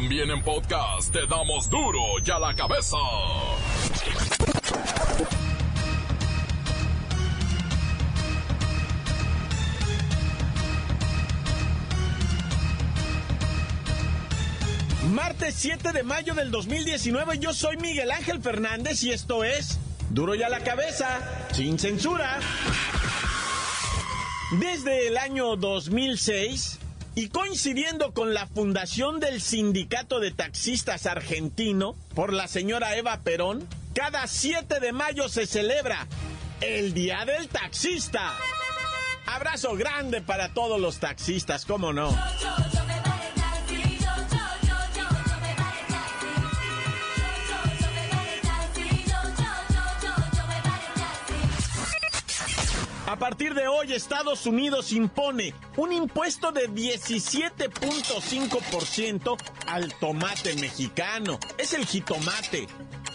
También en podcast te damos duro y a la cabeza. Martes 7 de mayo del 2019, yo soy Miguel Ángel Fernández y esto es Duro y a la cabeza, sin censura. Desde el año 2006 y coincidiendo con la fundación del Sindicato de Taxistas Argentino por la señora Eva Perón, cada 7 de mayo se celebra el Día del Taxista. Abrazo grande para todos los taxistas, ¿cómo no? A partir de hoy, Estados Unidos impone un impuesto de 17.5% al tomate mexicano. Es el jitomate.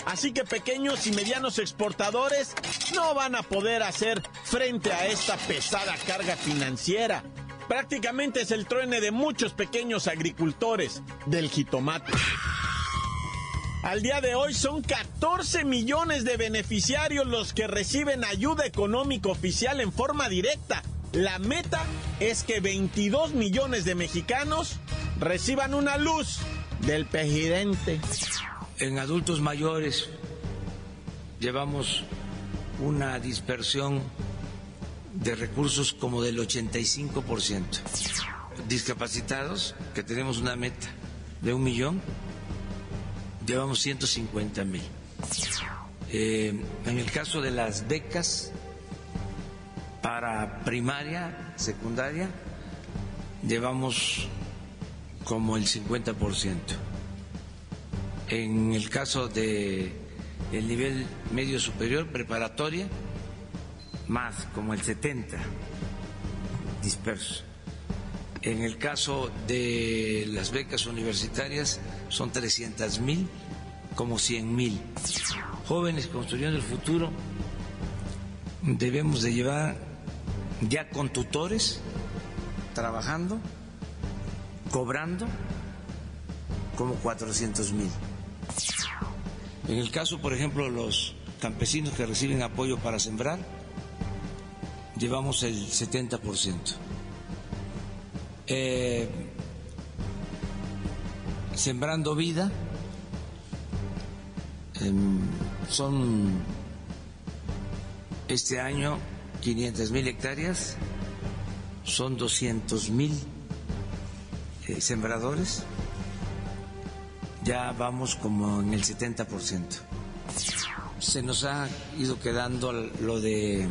Así que pequeños y medianos exportadores no van a poder hacer frente a esta pesada carga financiera. Prácticamente es el truene de muchos pequeños agricultores del jitomate. Al día de hoy son 14 millones de beneficiarios los que reciben ayuda económica oficial en forma directa. La meta es que 22 millones de mexicanos reciban una luz del presidente. En adultos mayores llevamos una dispersión de recursos como del 85%. Discapacitados, que tenemos una meta de un millón, llevamos 150 mil. Eh, en el caso de las becas para primaria, secundaria, llevamos como el 50%. En el caso de el nivel medio superior, preparatoria, más como el 70 dispersos. En el caso de las becas universitarias son 300 mil, como 100 mil. Jóvenes construyendo el futuro, debemos de llevar ya con tutores, trabajando, cobrando, como 400 mil. En el caso, por ejemplo, los campesinos que reciben apoyo para sembrar, llevamos el 70%. Eh, sembrando vida, em, son este año 500 mil hectáreas, son 200 mil eh, sembradores, ya vamos como en el 70%. Se nos ha ido quedando lo de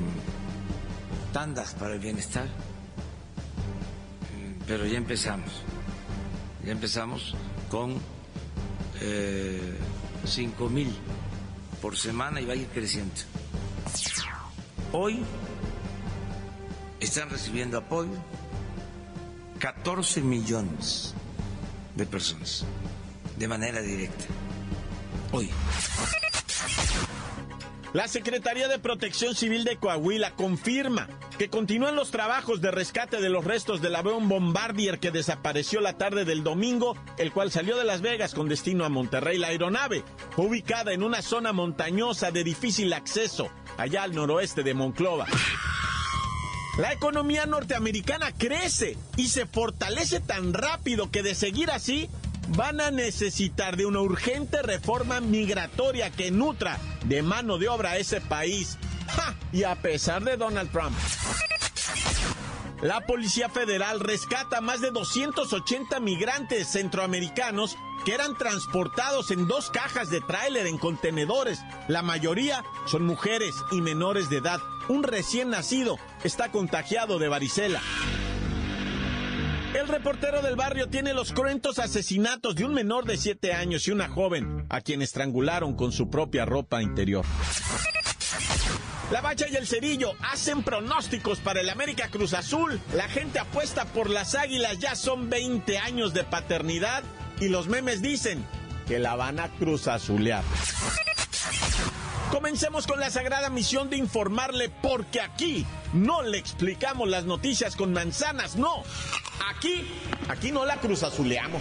tandas para el bienestar pero ya empezamos. Ya empezamos con eh, mil por semana y va a ir creciendo. Hoy están recibiendo apoyo 14 millones de personas de manera directa. Hoy. La Secretaría de Protección Civil de Coahuila confirma que continúan los trabajos de rescate de los restos del avión Bombardier que desapareció la tarde del domingo, el cual salió de Las Vegas con destino a Monterrey. La aeronave ubicada en una zona montañosa de difícil acceso, allá al noroeste de Monclova. La economía norteamericana crece y se fortalece tan rápido que de seguir así van a necesitar de una urgente reforma migratoria que nutra de mano de obra a ese país. Y a pesar de Donald Trump. La Policía Federal rescata más de 280 migrantes centroamericanos que eran transportados en dos cajas de tráiler en contenedores. La mayoría son mujeres y menores de edad. Un recién nacido está contagiado de varicela. El reportero del barrio tiene los cruentos asesinatos de un menor de 7 años y una joven a quien estrangularon con su propia ropa interior. La Bacha y el Cerillo hacen pronósticos para el América Cruz Azul. La gente apuesta por las águilas, ya son 20 años de paternidad y los memes dicen que la van a Cruz Azulear. Comencemos con la sagrada misión de informarle porque aquí no le explicamos las noticias con manzanas, no. Aquí, aquí no la cruzazuleamos.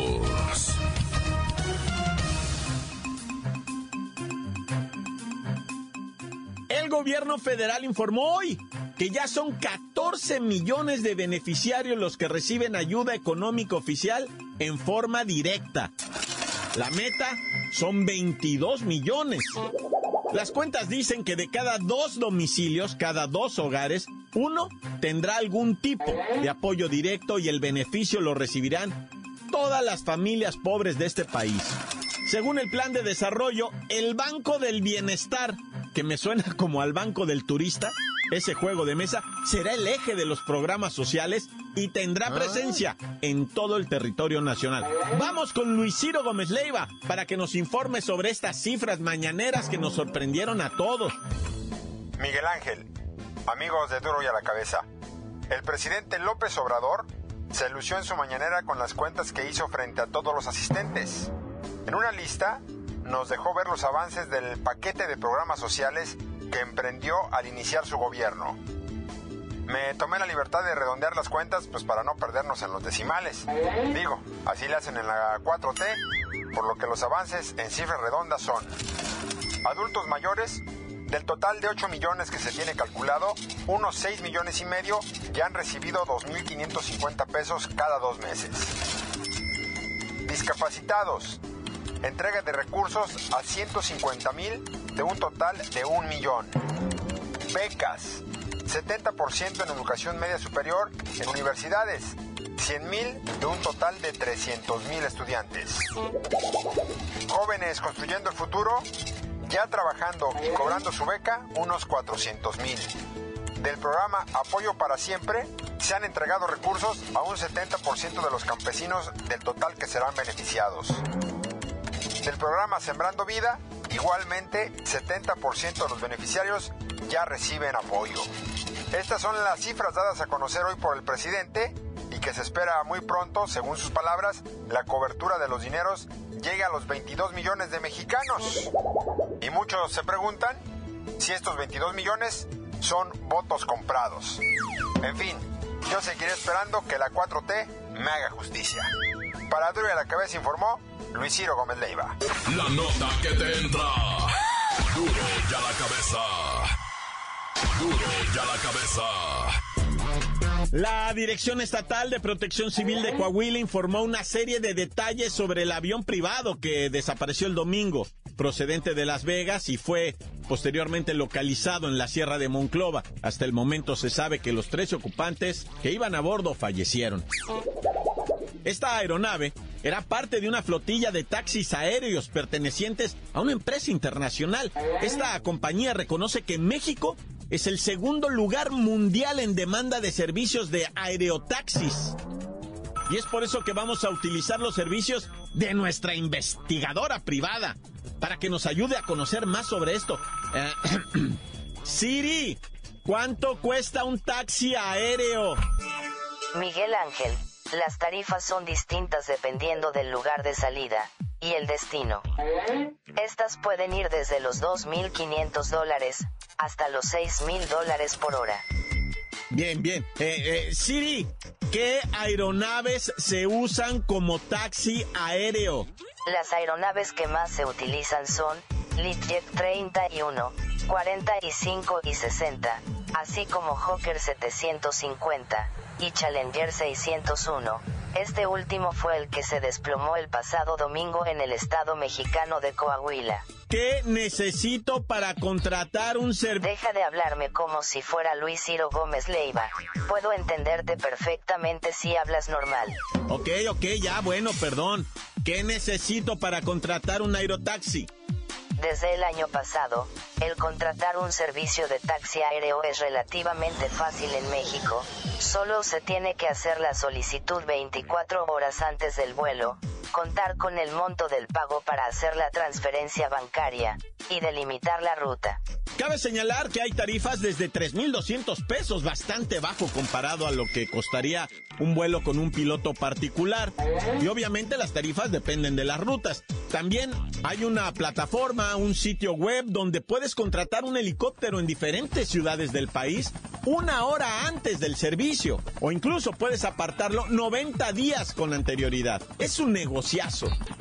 Gobierno federal informó hoy que ya son 14 millones de beneficiarios los que reciben ayuda económica oficial en forma directa. La meta son 22 millones. Las cuentas dicen que de cada dos domicilios, cada dos hogares, uno tendrá algún tipo de apoyo directo y el beneficio lo recibirán todas las familias pobres de este país. Según el plan de desarrollo, el Banco del Bienestar que me suena como al Banco del Turista, ese juego de mesa será el eje de los programas sociales y tendrá ah. presencia en todo el territorio nacional. Vamos con Luis Ciro Gómez Leiva para que nos informe sobre estas cifras mañaneras que nos sorprendieron a todos. Miguel Ángel, amigos de Duro y a la Cabeza, el presidente López Obrador se lució en su mañanera con las cuentas que hizo frente a todos los asistentes. En una lista nos dejó ver los avances del paquete de programas sociales que emprendió al iniciar su gobierno. Me tomé la libertad de redondear las cuentas pues para no perdernos en los decimales. Digo, así le hacen en la 4T, por lo que los avances en cifras redondas son adultos mayores, del total de 8 millones que se tiene calculado, unos 6 millones y medio ya han recibido 2.550 pesos cada dos meses. Discapacitados, entrega de recursos a 150 mil de un total de un millón. Becas, 70% en educación media superior en universidades, 100 mil de un total de 300 mil estudiantes. Jóvenes construyendo el futuro, ya trabajando y cobrando su beca, unos 400 mil. Del programa Apoyo para Siempre, se han entregado recursos a un 70% de los campesinos del total que serán beneficiados. Del programa Sembrando Vida, igualmente 70% de los beneficiarios ya reciben apoyo. Estas son las cifras dadas a conocer hoy por el presidente y que se espera muy pronto, según sus palabras, la cobertura de los dineros llegue a los 22 millones de mexicanos. Y muchos se preguntan si estos 22 millones son votos comprados. En fin, yo seguiré esperando que la 4T me haga justicia. Para Duro a la Cabeza informó Luis Ciro Gómez Leiva. La nota que te entra. Duro ya la cabeza. Duro ya la cabeza. La Dirección Estatal de Protección Civil de Coahuila informó una serie de detalles sobre el avión privado que desapareció el domingo, procedente de Las Vegas y fue posteriormente localizado en la Sierra de Monclova. Hasta el momento se sabe que los tres ocupantes que iban a bordo fallecieron. Esta aeronave era parte de una flotilla de taxis aéreos pertenecientes a una empresa internacional. Esta compañía reconoce que México es el segundo lugar mundial en demanda de servicios de aerotaxis. Y es por eso que vamos a utilizar los servicios de nuestra investigadora privada para que nos ayude a conocer más sobre esto. Eh, Siri, ¿cuánto cuesta un taxi aéreo? Miguel Ángel. Las tarifas son distintas dependiendo del lugar de salida y el destino. Estas pueden ir desde los 2.500 dólares hasta los 6.000 dólares por hora. Bien, bien. Eh, eh, Siri, ¿qué aeronaves se usan como taxi aéreo? Las aeronaves que más se utilizan son Litjet 31, 45 y 60, así como Hawker 750 y Challenger 601. Este último fue el que se desplomó el pasado domingo en el estado mexicano de Coahuila. ¿Qué necesito para contratar un servicio? Deja de hablarme como si fuera Luis Ciro Gómez Leiva. Puedo entenderte perfectamente si hablas normal. Ok, ok, ya, bueno, perdón. ¿Qué necesito para contratar un aerotaxi? Desde el año pasado, el contratar un servicio de taxi aéreo es relativamente fácil en México. Solo se tiene que hacer la solicitud 24 horas antes del vuelo, contar con el monto del pago para hacer la transferencia bancaria, y delimitar la ruta. Cabe señalar que hay tarifas desde 3.200 pesos, bastante bajo comparado a lo que costaría un vuelo con un piloto particular. Y obviamente las tarifas dependen de las rutas. También hay una plataforma, un sitio web donde puedes contratar un helicóptero en diferentes ciudades del país una hora antes del servicio o incluso puedes apartarlo 90 días con anterioridad. Es un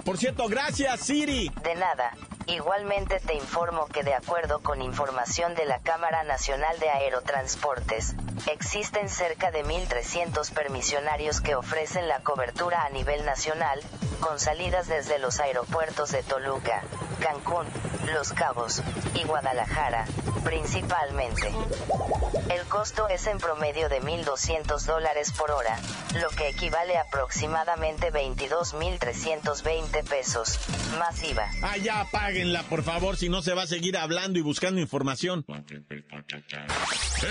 Por cierto, gracias Siri. De nada. Igualmente te informo que de acuerdo con información de la Cámara Nacional de Aerotransportes, existen cerca de 1.300 permisionarios que ofrecen la cobertura a nivel nacional, con salidas desde los aeropuertos de Toluca, Cancún, Los Cabos y Guadalajara, principalmente. El costo es en promedio de 1.200 dólares por hora, lo que equivale a aproximadamente 22.320 pesos, más IVA. Ah, ya páguenla, por favor, si no se va a seguir hablando y buscando información.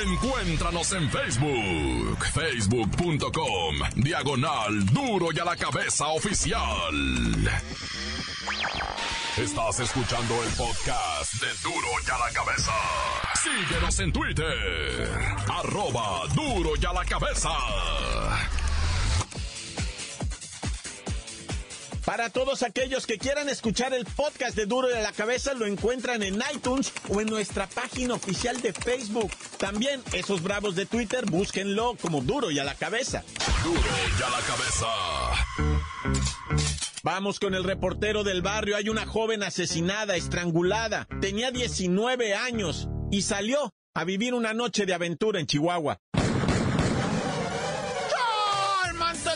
Encuéntranos en Facebook, facebook.com, diagonal duro y a la cabeza oficial. Estás escuchando el podcast de Duro y a la cabeza. Síguenos en Twitter, arroba duro y a la cabeza. Para todos aquellos que quieran escuchar el podcast de Duro y a la Cabeza, lo encuentran en iTunes o en nuestra página oficial de Facebook. También esos bravos de Twitter, búsquenlo como Duro y a la Cabeza. Duro y a la cabeza. Vamos con el reportero del barrio. Hay una joven asesinada, estrangulada. Tenía 19 años y salió a vivir una noche de aventura en Chihuahua.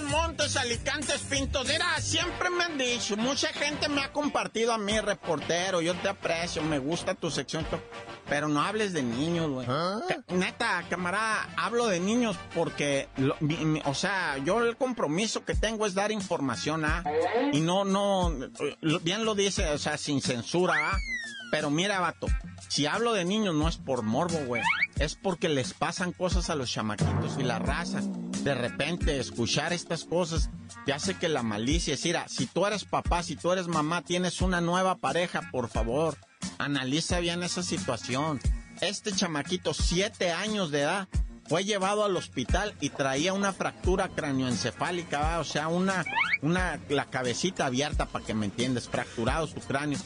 Montes, Alicantes, Pintos. Mira, siempre me han dicho, mucha gente me ha compartido a mí, reportero. Yo te aprecio, me gusta tu sección. Pero no hables de niños, güey. Neta, camarada, hablo de niños porque, lo- mi- mi- o sea, yo el compromiso que tengo es dar información, ¿ah? Y no, no, bien lo dice, o sea, sin censura, ¿ah? Pero mira, vato, si hablo de niños no es por morbo, güey. Es porque les pasan cosas a los chamaquitos y la raza. De repente, escuchar estas cosas te hace que la malicia es, si tú eres papá, si tú eres mamá, tienes una nueva pareja, por favor, analiza bien esa situación. Este chamaquito, siete años de edad, fue llevado al hospital y traía una fractura cráneoencefálica, ¿va? o sea, una, una, la cabecita abierta, para que me entiendas, fracturado su cráneo.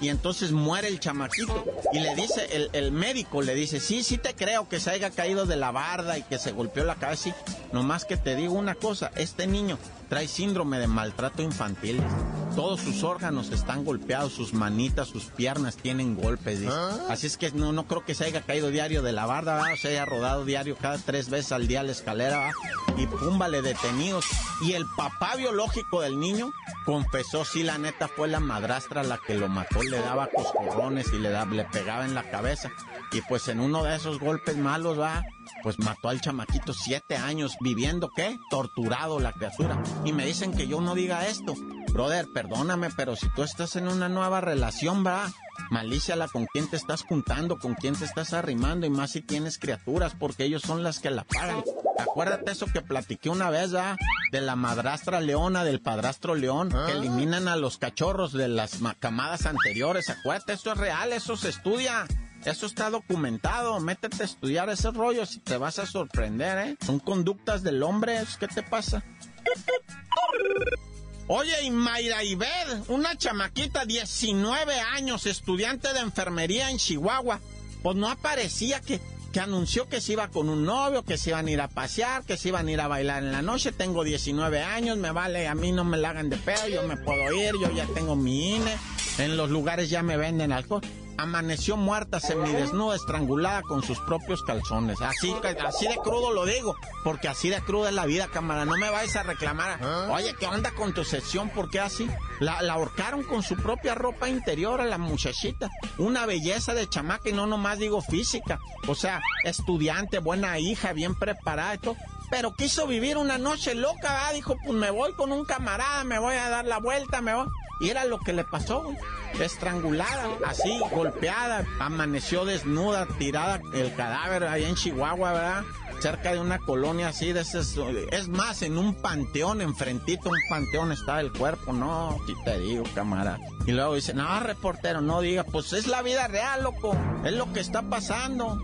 Y entonces muere el chamaquito. Y le dice, el, el médico le dice, sí, sí te creo que se haya caído de la barda y que se golpeó la cabeza. Sí, nomás que te digo una cosa, este niño trae síndrome de maltrato infantil. Todos sus órganos están golpeados, sus manitas, sus piernas tienen golpes. dice. Así es que no, no creo que se haya caído diario de la barda, o se haya rodado diario cada tres veces al día la escalera, ¿va? y púmbale detenidos. Y el papá biológico del niño confesó, sí, la neta fue la madrastra la que lo mató, le daba coscorrones y le, da- le pegaba en la cabeza. Y pues en uno de esos golpes malos, va, pues mató al chamaquito siete años, viviendo, ¿qué? Torturado la criatura. Y me dicen que yo no diga esto. Brother, perdóname, pero si tú estás en una nueva relación, va, malíciala con quién te estás juntando, con quién te estás arrimando, y más si tienes criaturas, porque ellos son las que la pagan. Acuérdate eso que platiqué una vez, ¿verdad? De la madrastra leona, del padrastro león, que eliminan a los cachorros de las ma- camadas anteriores. Acuérdate, eso es real, eso se estudia. Eso está documentado. Métete a estudiar ese rollo y te vas a sorprender, ¿eh? Son conductas del hombre. ¿Qué te pasa? Oye, y Mayra Ibed, una chamaquita, 19 años, estudiante de enfermería en Chihuahua, pues no aparecía que, que anunció que se iba con un novio, que se iban a ir a pasear, que se iban a ir a bailar en la noche. Tengo 19 años, me vale, a mí no me la hagan de pedo, yo me puedo ir, yo ya tengo mi INE, en los lugares ya me venden alcohol. Amaneció muerta, semidesnuda, estrangulada con sus propios calzones. Así, así de crudo lo digo, porque así de cruda es la vida, cámara. No me vais a reclamar. Oye, ¿qué onda con tu sesión? ¿Por qué así? La, la ahorcaron con su propia ropa interior a la muchachita. Una belleza de chamaca y no nomás digo física. O sea, estudiante, buena hija, bien preparada y todo. Pero quiso vivir una noche loca, ¿verdad? Dijo, pues me voy con un camarada, me voy a dar la vuelta, me voy. Y era lo que le pasó. Estrangulada, así, golpeada, amaneció desnuda, tirada el cadáver ahí en Chihuahua, ¿verdad? cerca de una colonia así de esas, es más, en un panteón, enfrentito a un panteón está el cuerpo, no, si te digo, camarada. Y luego dice, no, reportero, no diga, pues es la vida real, loco, es lo que está pasando.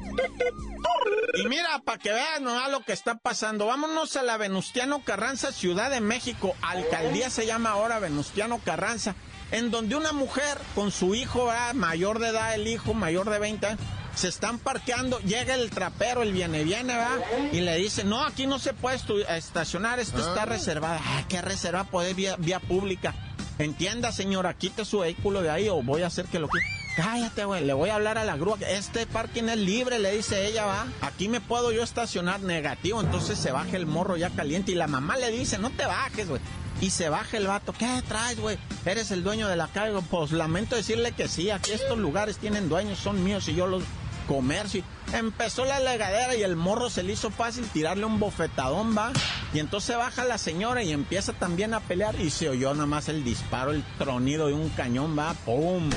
Y mira, para que vean ¿no? lo que está pasando, vámonos a la Venustiano Carranza, Ciudad de México, alcaldía se llama ahora Venustiano Carranza, en donde una mujer con su hijo, mayor de edad, el hijo mayor de 20 años, se están parqueando, llega el trapero, el viene, viene, va, y le dice, no, aquí no se puede estacionar, esto está ah. reservada. Ah, ¿qué reserva? Poder vía, vía pública. Entienda, señora, quite su vehículo de ahí o voy a hacer que lo quite. Cállate, güey, le voy a hablar a la grúa. Este parking es libre, le dice ella, va. Aquí me puedo yo estacionar negativo. Entonces se baja el morro ya caliente y la mamá le dice, no te bajes, güey. Y se baja el vato, ¿qué traes, güey? Eres el dueño de la calle. Pues lamento decirle que sí, aquí estos lugares tienen dueños, son míos y yo los comercio. Empezó la legadera y el morro se le hizo fácil tirarle un bofetadón, va. Y entonces baja la señora y empieza también a pelear y se oyó nada más el disparo, el tronido de un cañón, va. ¡Pum!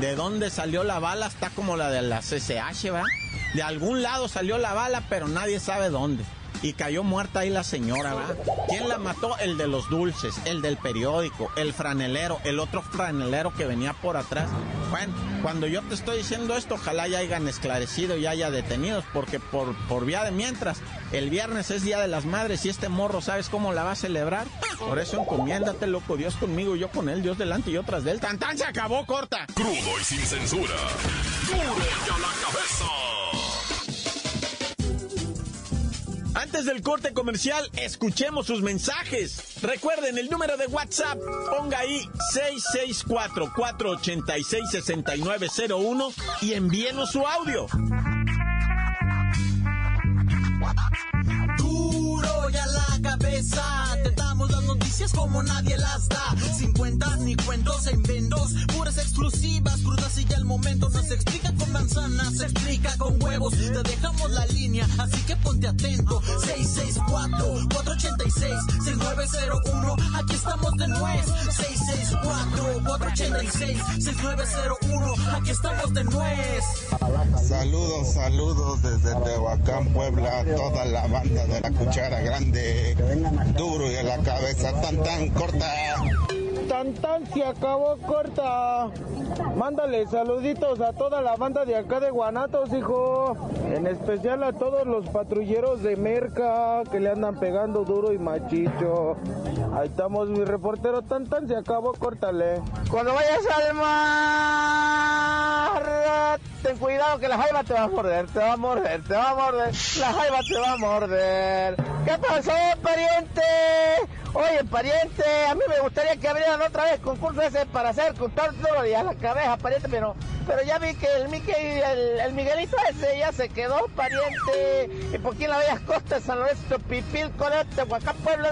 ¿De dónde salió la bala? Está como la de la CCH, va. De algún lado salió la bala, pero nadie sabe dónde y cayó muerta ahí la señora, ¿va? ¿Quién la mató? El de los dulces, el del periódico, el franelero, el otro franelero que venía por atrás. Bueno, cuando yo te estoy diciendo esto, ojalá ya hayan esclarecido y haya detenidos, porque por, por vía de mientras, el viernes es Día de las Madres y este morro, ¿sabes cómo la va a celebrar? Por eso encomiéndate, loco, Dios conmigo, yo con él, Dios delante y yo tras de él. ¡Tan! Se acabó, corta. Crudo y sin censura. ¡Duro ya la cabeza! Antes del corte comercial, escuchemos sus mensajes. Recuerden el número de WhatsApp, ponga ahí 664-486-6901 y envíenos su audio. Duro ya la cabeza, te damos las noticias como nadie las da. Sin cuentas ni cuentos en vendos, puras exclusivas, crudas y ya el momento no se explica manzanas, se explica con huevos. Te dejamos la línea, así que ponte atento. 664-486-6901, aquí estamos de nuez. 664-486-6901, aquí estamos de nuez. Saludos, saludos desde Tehuacán, Puebla, toda la banda de la cuchara grande, duro y a la cabeza tan tan corta tan tan se acabó corta. Mándale saluditos a toda la banda de acá de Guanatos, hijo. En especial a todos los patrulleros de Merca que le andan pegando duro y machicho. Ahí estamos, mi reportero. Tan tan se acabó, córtale. Cuando vayas al mar, ten cuidado que la jaiba te va a morder, te va a morder, te va a morder. La jaiba te va a morder. ¿Qué pasó, pariente? Oye, pariente, a mí me gustaría que abrieran otra vez concurso ese para hacer contar todos los días la cabeza, pariente, pero, pero ya vi que el, el, el Miguelito ese ya se quedó, pariente. Y por aquí en la Bellas Costas, San Lorenzo, Pipil, Colete, Huacán, Pueblo,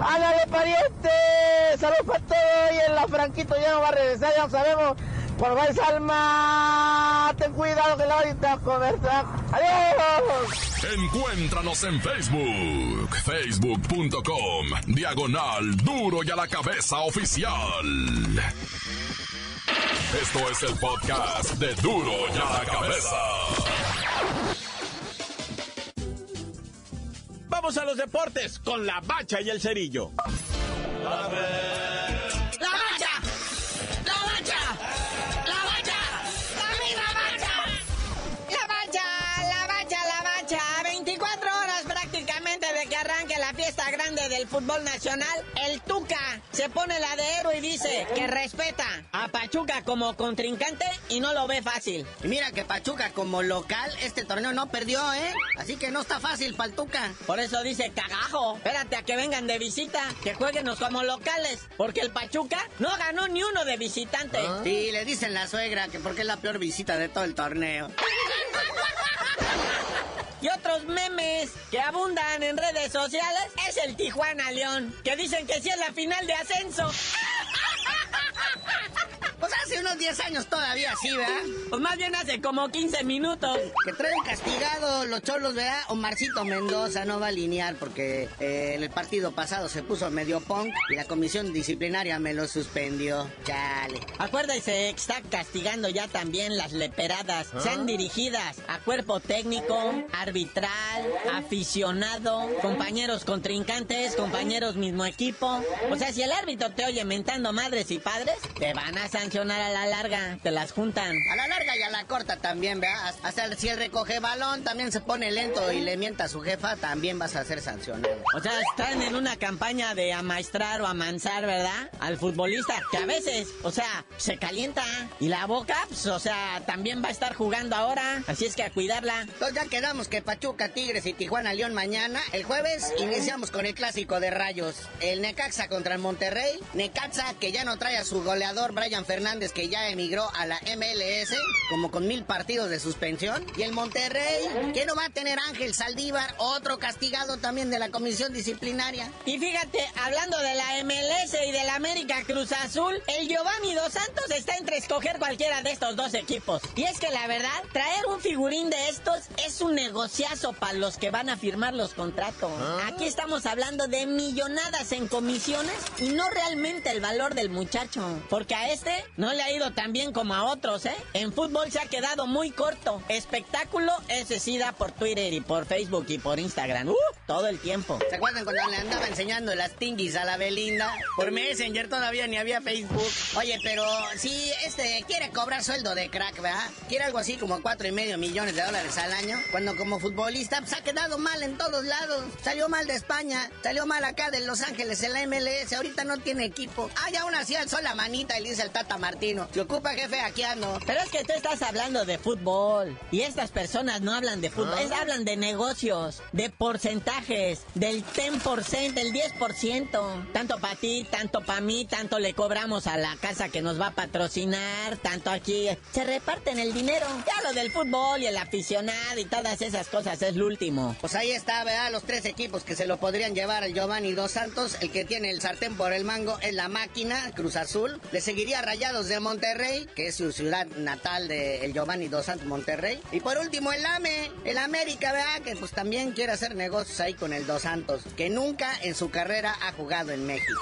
Ándale, pariente. Saludos para todos. Y en la Franquito ya no va a regresar, ya lo sabemos. Por vais alma, ten cuidado que la ahorita a ¡Adiós! Encuéntranos en Facebook, facebook.com, diagonal duro y a la cabeza oficial. Esto es el podcast de duro y a la cabeza. Vamos a los deportes con la bacha y el cerillo. Del fútbol nacional, el Tuca se pone la de héroe y dice que respeta a Pachuca como contrincante y no lo ve fácil. Y mira que Pachuca como local este torneo no perdió, ¿eh? Así que no está fácil para el Tuca. Por eso dice cagajo. Espérate a que vengan de visita, que jueguenos como locales, porque el Pachuca no ganó ni uno de visitante. Sí, le dicen la suegra que porque es la peor visita de todo el torneo. Y otros memes que abundan en redes sociales es el Tijuana León, que dicen que sí es la final de ascenso. Pues hace unos 10 años todavía sí, ¿verdad? Pues más bien hace como 15 minutos. Que traen castigado los cholos, ¿verdad? Omarcito Mendoza no va a alinear porque eh, en el partido pasado se puso medio punk y la comisión disciplinaria me lo suspendió. Chale. Acuérdese, está castigando ya también las leperadas. Sean dirigidas a cuerpo técnico, arbitral, aficionado, compañeros contrincantes, compañeros mismo equipo. O sea, si el árbitro te oye mentando madres y padres, te van a sancionar a la larga, te las juntan. A la larga y a la corta también, ¿verdad? Hasta si el recoge balón también se pone lento y le mienta a su jefa, también vas a ser sancionado. O sea, están en una campaña de amaestrar o amansar, ¿verdad? Al futbolista, que a veces, o sea, se calienta. Y la boca, pues, o sea, también va a estar jugando ahora. Así es que a cuidarla. Entonces ya quedamos que Pachuca, Tigres y Tijuana León mañana. El jueves iniciamos con el clásico de rayos. El Necaxa contra el Monterrey. Necaxa que ya no trae a su goleador Brian Fernández que ya emigró a la MLS, como con mil partidos de suspensión. Y el Monterrey que no va a tener Ángel Saldívar, otro castigado también de la comisión disciplinaria. Y fíjate, hablando de la MLS y del América Cruz Azul, el Giovanni Dos Santos está entre escoger cualquiera de estos dos equipos. Y es que la verdad, traer un figurín de estos es un negociazo para los que van a firmar los contratos. Aquí estamos hablando de millonadas en comisiones y no realmente el valor del muchacho. Porque a este no le ha ido tan bien como a otros, ¿eh? En fútbol se ha quedado muy corto. Espectáculo, ese sí da por Twitter y por Facebook y por Instagram. ¡Uh! Todo el tiempo. ¿Se acuerdan cuando le andaba enseñando las tinguis a la Belinda? Por Messenger todavía ni había Facebook. Oye, pero si este quiere cobrar sueldo de crack, ¿verdad? Quiere algo así como cuatro y medio millones de dólares al año. Cuando como futbolista pues, ha quedado mal en todos lados. Salió mal de España, salió mal acá de Los Ángeles en la MLS. Ahorita no tiene equipo. Ah, ya aún así alzó la manita y le dice el Tata Martino. Se ocupa jefe, aquí ando. Pero es que tú estás hablando de fútbol. Y estas personas no hablan de fútbol. es- hablan de negocios, de porcentajes, del 10%, del 10%. Tanto para ti, tanto para mí, tanto le cobramos a la casa que nos va a patrocinar, tanto aquí. Se reparten el dinero. Ya lo del fútbol y el aficionado y todas esas cosas es lo último. Pues ahí está, ¿verdad? Los tres equipos que se lo podrían llevar al Giovanni Dos Santos. El que tiene el sartén por el mango es la máquina, Cruz Azul. Le seguiría De Monterrey, que es su ciudad natal de el Giovanni Dos Santos, Monterrey. Y por último, el AME, el América, ¿verdad? Que pues también quiere hacer negocios ahí con el Dos Santos, que nunca en su carrera ha jugado en México.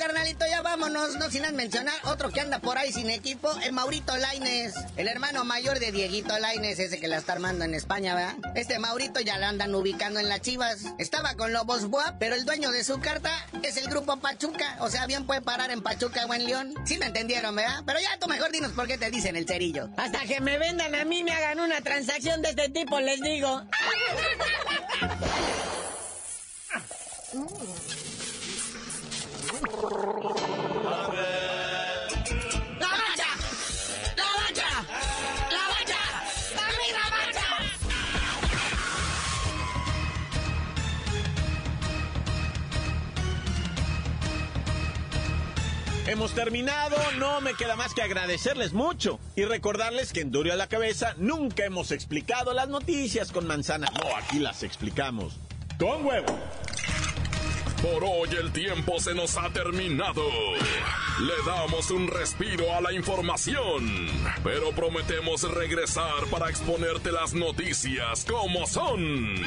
Carnalito, ya vámonos, no sin antes mencionar otro que anda por ahí sin equipo, el Maurito Laines, el hermano mayor de Dieguito Laines, ese que la está armando en España, ¿verdad? Este Maurito ya lo andan ubicando en las chivas. Estaba con Lobos Buap, pero el dueño de su carta es el grupo Pachuca, o sea, bien puede parar en Pachuca o en León. Sí me entendieron, ¿verdad? Pero ya tú mejor dinos por qué te dicen el cerillo. Hasta que me vendan a mí, me hagan una transacción de este tipo, les digo. Hemos terminado, no me queda más que agradecerles mucho y recordarles que en Duro a la Cabeza nunca hemos explicado las noticias con manzanas. No, aquí las explicamos. Con huevo. Por hoy el tiempo se nos ha terminado. Le damos un respiro a la información, pero prometemos regresar para exponerte las noticias como son.